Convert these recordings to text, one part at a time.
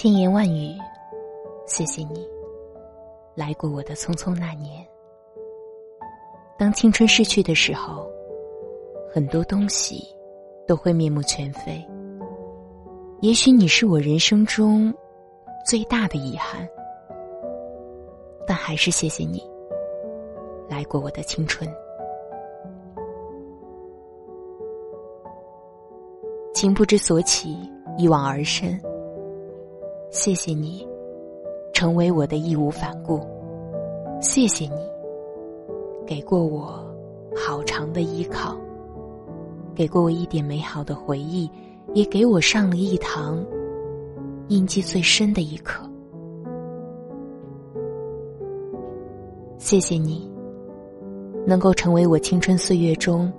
千言万语，谢谢你来过我的匆匆那年。当青春逝去的时候，很多东西都会面目全非。也许你是我人生中最大的遗憾，但还是谢谢你来过我的青春。情不知所起，一往而深。谢谢你，成为我的义无反顾。谢谢你，给过我好长的依靠，给过我一点美好的回忆，也给我上了一堂印记最深的一课。谢谢你，能够成为我青春岁月中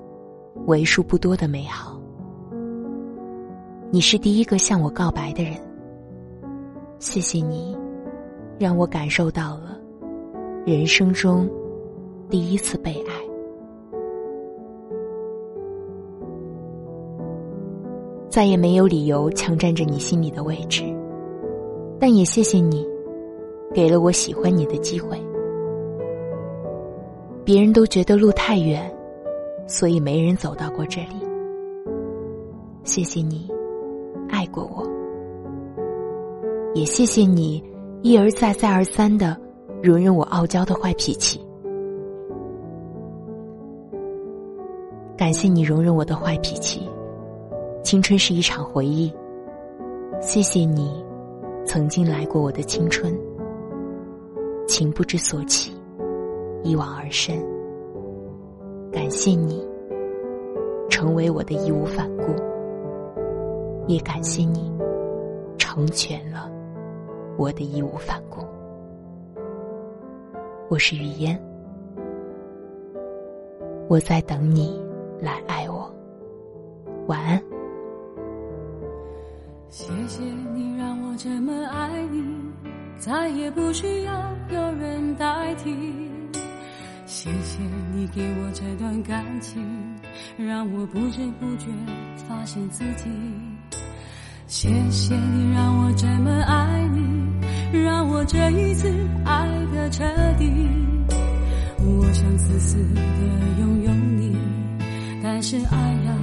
为数不多的美好。你是第一个向我告白的人，谢谢你，让我感受到了人生中第一次被爱。再也没有理由强占着你心里的位置，但也谢谢你，给了我喜欢你的机会。别人都觉得路太远，所以没人走到过这里。谢谢你。爱过我，也谢谢你一而再、再而三的容忍我傲娇的坏脾气。感谢你容忍我的坏脾气。青春是一场回忆，谢谢你曾经来过我的青春。情不知所起，一往而深。感谢你成为我的义无反顾。也感谢你，成全了我的义无反顾。我是雨嫣，我在等你来爱我。晚安。谢谢你让我这么爱你，再也不需要有人代替。谢谢你给我这段感情，让我不知不觉发现自己。谢谢你让我这么爱，这一次爱的彻底。我想死死的拥有你，但是爱要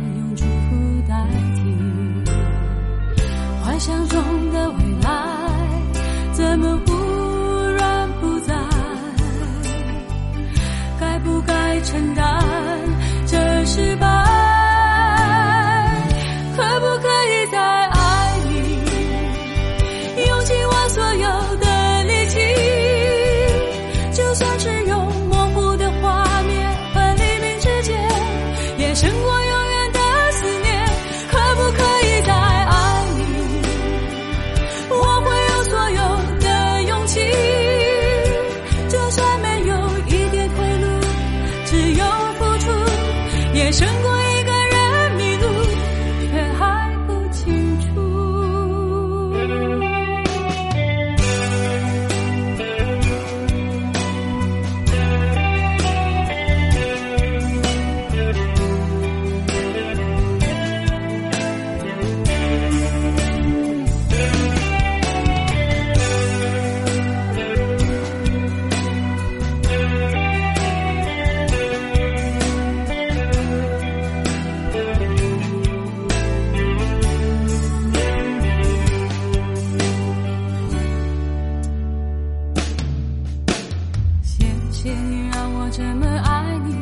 你让我这么爱你，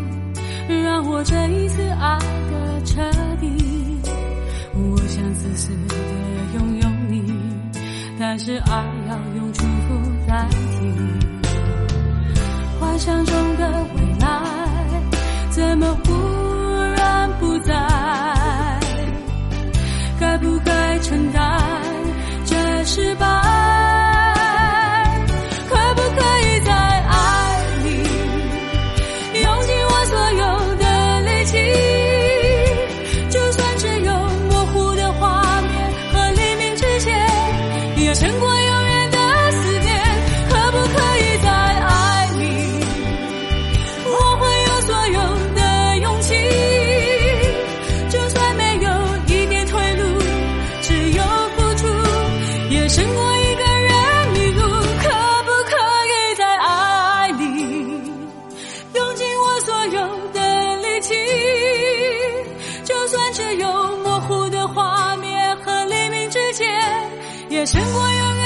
让我这一次爱的彻底，我想自私的拥有你，但是爱要用祝福代替。幻想中的未来，怎么想过永远。